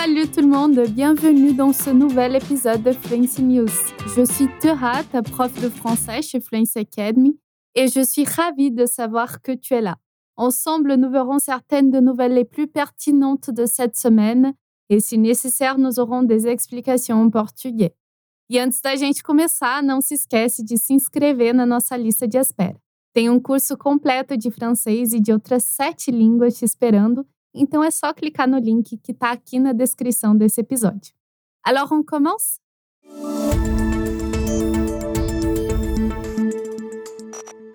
Salut tout le monde, bienvenue dans ce nouvel épisode de Fluency News. Je suis Terat, prof de français chez Fluency Academy, et je suis ravie de savoir que tu es là. Ensemble, nous verrons certaines de nouvelles les plus pertinentes de cette semaine, e se necessário, nous aurons des explications em português. E antes da gente começar, não se esquece de se inscrever na nossa lista de espera. Tem um curso completo de francês e de outras sete línguas te esperando, então é só clicar no link que está aqui na descrição desse episódio. Alors on commence?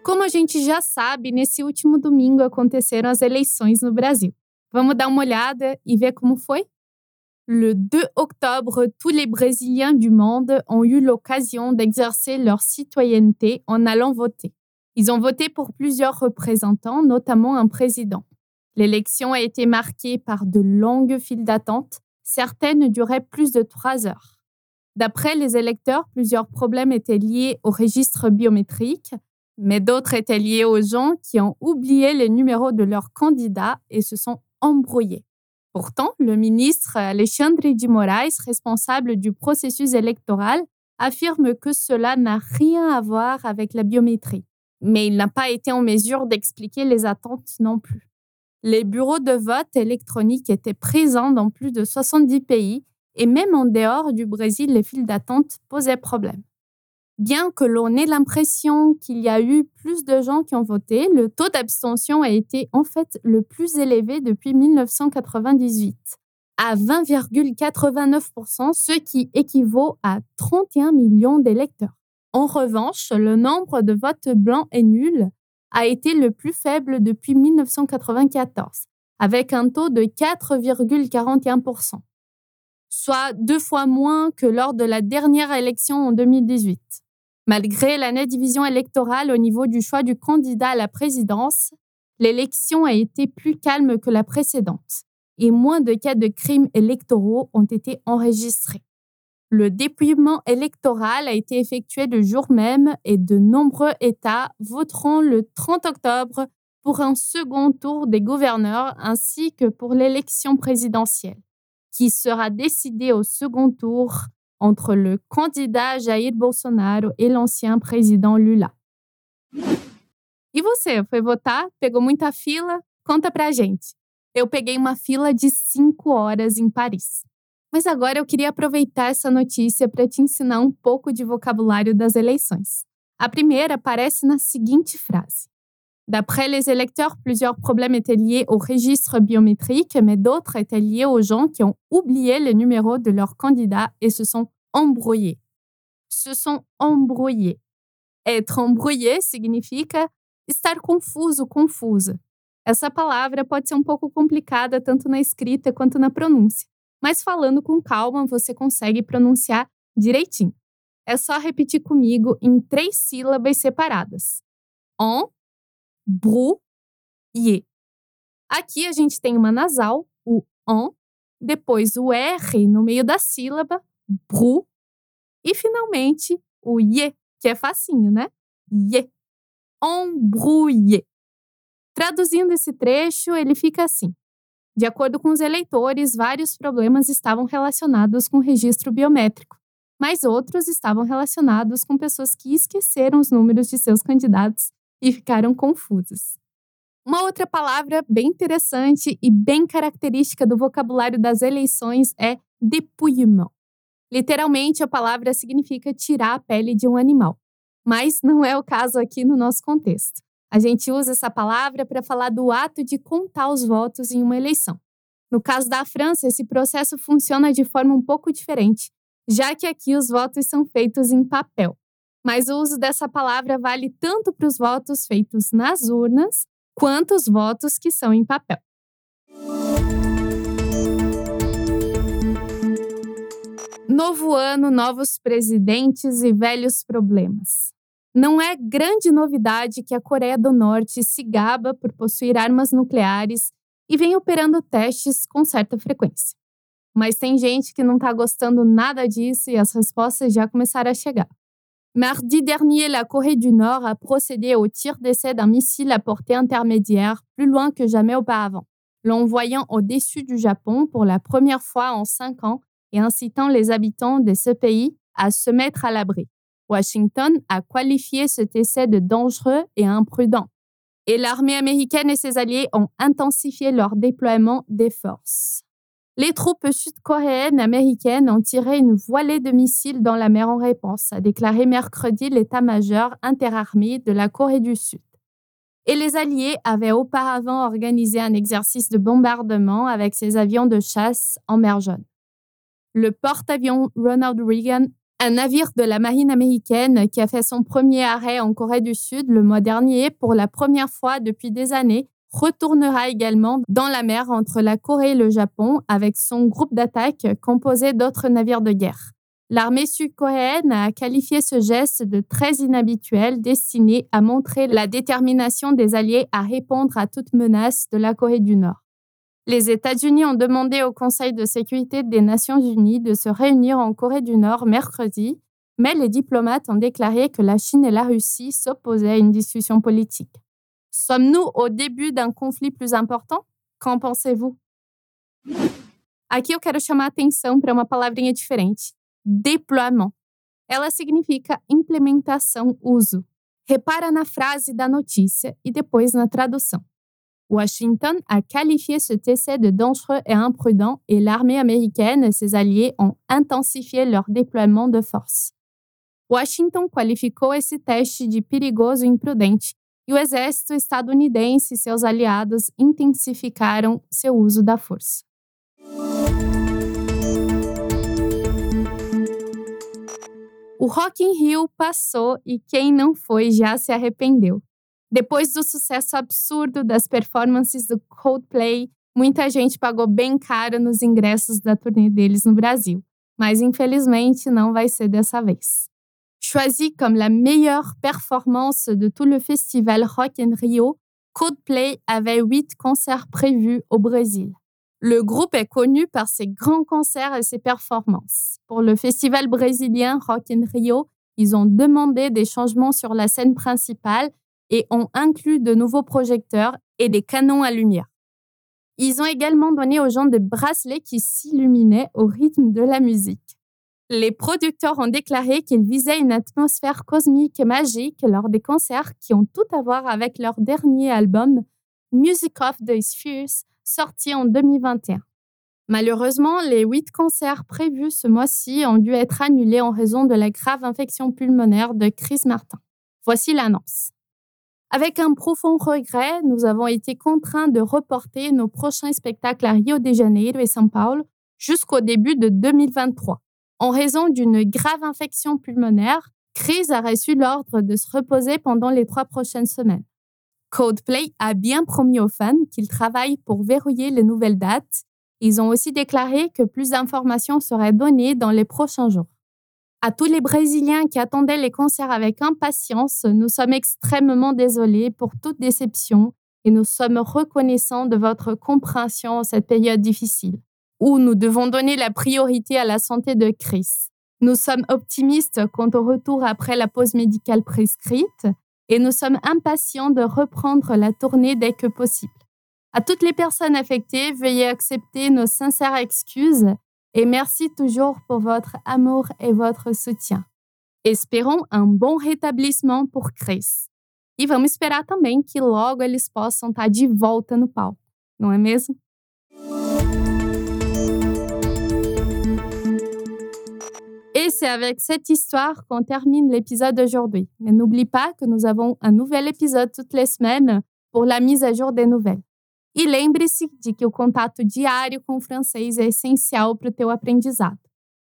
Como a gente já sabe, nesse último domingo aconteceram as eleições no Brasil. Vamos dar uma olhada e ver como foi? Le 2 octobre, tous les Brésiliens du monde ont eu l'occasion d'exercer leur citoyenneté en allant voter. Ils ont voté pour plusieurs représentants, notamment un président. L'élection a été marquée par de longues files d'attente. Certaines duraient plus de trois heures. D'après les électeurs, plusieurs problèmes étaient liés au registre biométrique, mais d'autres étaient liés aux gens qui ont oublié les numéros de leurs candidats et se sont embrouillés. Pourtant, le ministre Alexandre de Moraes, responsable du processus électoral, affirme que cela n'a rien à voir avec la biométrie. Mais il n'a pas été en mesure d'expliquer les attentes non plus. Les bureaux de vote électroniques étaient présents dans plus de 70 pays et même en dehors du Brésil, les files d'attente posaient problème. Bien que l'on ait l'impression qu'il y a eu plus de gens qui ont voté, le taux d'abstention a été en fait le plus élevé depuis 1998, à 20,89%, ce qui équivaut à 31 millions d'électeurs. En revanche, le nombre de votes blancs et nuls a été le plus faible depuis 1994, avec un taux de 4,41%, soit deux fois moins que lors de la dernière élection en 2018. Malgré la nette division électorale au niveau du choix du candidat à la présidence, l'élection a été plus calme que la précédente et moins de cas de crimes électoraux ont été enregistrés. Le dépouillement électoral a été effectué le jour même et de nombreux États voteront le 30 octobre pour un second tour des gouverneurs ainsi que pour l'élection présidentielle, qui sera décidée au second tour entre le candidat Jair Bolsonaro e l'ancien président Lula. E você, foi votar? Pegou muita fila? Conta pra gente. Eu peguei uma fila de cinco horas em Paris. Mas agora eu queria aproveitar essa notícia para te ensinar um pouco de vocabulário das eleições. A primeira aparece na seguinte frase. D'après les électeurs, plusieurs problèmes étaient liés au registre biométrique, mais d'autres étaient liés aux gens qui ont oublié le numéro de leur candidat et se sont embrouillés. Se sont embrouillés. Être embrouillé significa estar confuso, confusa. Essa palavra pode ser um pouco complicada tanto na escrita quanto na pronúncia, mas falando com calma você consegue pronunciar direitinho. É só repetir comigo em três sílabas separadas. En, bru, ye. Aqui a gente tem uma nasal, o en, depois o R no meio da sílaba, bru, e finalmente o ye, que é facinho, né? Ye. Embrouillé. Traduzindo esse trecho, ele fica assim. De acordo com os eleitores, vários problemas estavam relacionados com o registro biométrico, mas outros estavam relacionados com pessoas que esqueceram os números de seus candidatos e ficaram confusas. Uma outra palavra bem interessante e bem característica do vocabulário das eleições é dépouillement. Literalmente, a palavra significa tirar a pele de um animal, mas não é o caso aqui no nosso contexto. A gente usa essa palavra para falar do ato de contar os votos em uma eleição. No caso da França, esse processo funciona de forma um pouco diferente, já que aqui os votos são feitos em papel. Mas o uso dessa palavra vale tanto para os votos feitos nas urnas quanto os votos que são em papel. Novo ano, novos presidentes e velhos problemas. Não é grande novidade que a Coreia do Norte se gaba por possuir armas nucleares e vem operando testes com certa frequência. Mas tem gente que não está gostando nada disso e as respostas já começaram a chegar. Mardi dernier, la Corée du Nord a procédé au tir d'essai d'un missile à portée intermédiaire plus loin que jamais auparavant. l'envoyant au-dessus du Japon pour la première fois en cinq ans et incitant les habitants de ce pays à se mettre à l'abri. Washington a qualifié cet essai de dangereux et imprudent. Et l'armée américaine et ses alliés ont intensifié leur déploiement des forces. Les troupes sud-coréennes américaines ont tiré une voilée de missiles dans la mer en réponse, a déclaré mercredi l'état-major interarmé de la Corée du Sud. Et les Alliés avaient auparavant organisé un exercice de bombardement avec ses avions de chasse en mer Jaune. Le porte-avions Ronald Reagan un navire de la marine américaine qui a fait son premier arrêt en Corée du Sud le mois dernier pour la première fois depuis des années retournera également dans la mer entre la Corée et le Japon avec son groupe d'attaque composé d'autres navires de guerre. L'armée sud-coréenne a qualifié ce geste de très inhabituel destiné à montrer la détermination des Alliés à répondre à toute menace de la Corée du Nord. Les États-Unis ont demandé au Conseil de sécurité des Nations Unies de se réunir en Corée du Nord mercredi, mais les diplomates ont déclaré que la Chine et la Russie s'opposaient à une discussion politique. Sommes-nous au début d'un conflit plus important? Qu'en pensez-vous? Aqui eu quero chamar a atenção para uma palavrinha diferente: deploiement. Ela significa implementação, uso. Repara na frase da notícia e depois na tradução. Washington a qualifié cet essai de dangereux et imprudent et l'armée américaine et ses alliés ont intensifié leur déploiement de force. Washington qualificou esse teste de perigoso e imprudente e o exército estadunidense e seus aliados intensificaram seu uso da força. O Rock in Rio passou e quem não foi já se arrependeu. Depois do sucesso absurdo das performances do Coldplay, muita gente pagou bem caro nos ingressos da turnê deles no Brasil. Mas infelizmente não vai ser dessa vez. Choisi comme la meilleure performance de tout le festival Rock in Rio, Coldplay avait huit concerts prévus au Brésil. Le groupe est connu par ses grands concerts et ses performances. Pour le festival brésilien Rock in Rio, ils ont demandé des changements sur la scène principale et ont inclus de nouveaux projecteurs et des canons à lumière. Ils ont également donné aux gens des bracelets qui s'illuminaient au rythme de la musique. Les producteurs ont déclaré qu'ils visaient une atmosphère cosmique et magique lors des concerts qui ont tout à voir avec leur dernier album, Music of the Spheres, sorti en 2021. Malheureusement, les huit concerts prévus ce mois-ci ont dû être annulés en raison de la grave infection pulmonaire de Chris Martin. Voici l'annonce. Avec un profond regret, nous avons été contraints de reporter nos prochains spectacles à Rio de Janeiro et São Paulo jusqu'au début de 2023. En raison d'une grave infection pulmonaire, Chris a reçu l'ordre de se reposer pendant les trois prochaines semaines. Coldplay a bien promis aux fans qu'ils travaillent pour verrouiller les nouvelles dates. Ils ont aussi déclaré que plus d'informations seraient données dans les prochains jours. À tous les Brésiliens qui attendaient les concerts avec impatience, nous sommes extrêmement désolés pour toute déception et nous sommes reconnaissants de votre compréhension en cette période difficile, où nous devons donner la priorité à la santé de Chris. Nous sommes optimistes quant au retour après la pause médicale prescrite et nous sommes impatients de reprendre la tournée dès que possible. À toutes les personnes affectées, veuillez accepter nos sincères excuses et merci toujours pour votre amour et votre soutien. Espérons um bom rétablissement por Chris. E vamos esperar também que logo eles possam estar de volta no palco, não é mesmo? Et c'est avec cette histoire qu'on termine l'épisode d'aujourd'hui. Mais n'oublie pas que nous avons un nouvel épisode toutes les semaines pour la mise à jour des nouvelles. E lembre-se de que o contato diário com o francês é essencial para o teu aprendizado.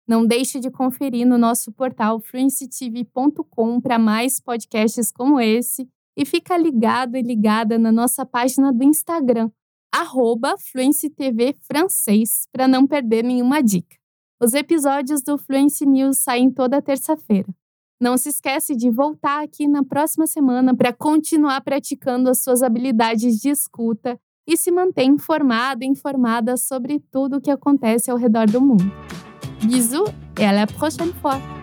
Não deixe de conferir no nosso portal fluencytv.com para mais podcasts como esse e fica ligado e ligada na nossa página do Instagram, arroba Francês, para não perder nenhuma dica. Os episódios do Fluency News saem toda terça-feira. Não se esquece de voltar aqui na próxima semana para continuar praticando as suas habilidades de escuta e se mantém informado e informada sobre tudo o que acontece ao redor do mundo. Bisous et à la prochaine fois!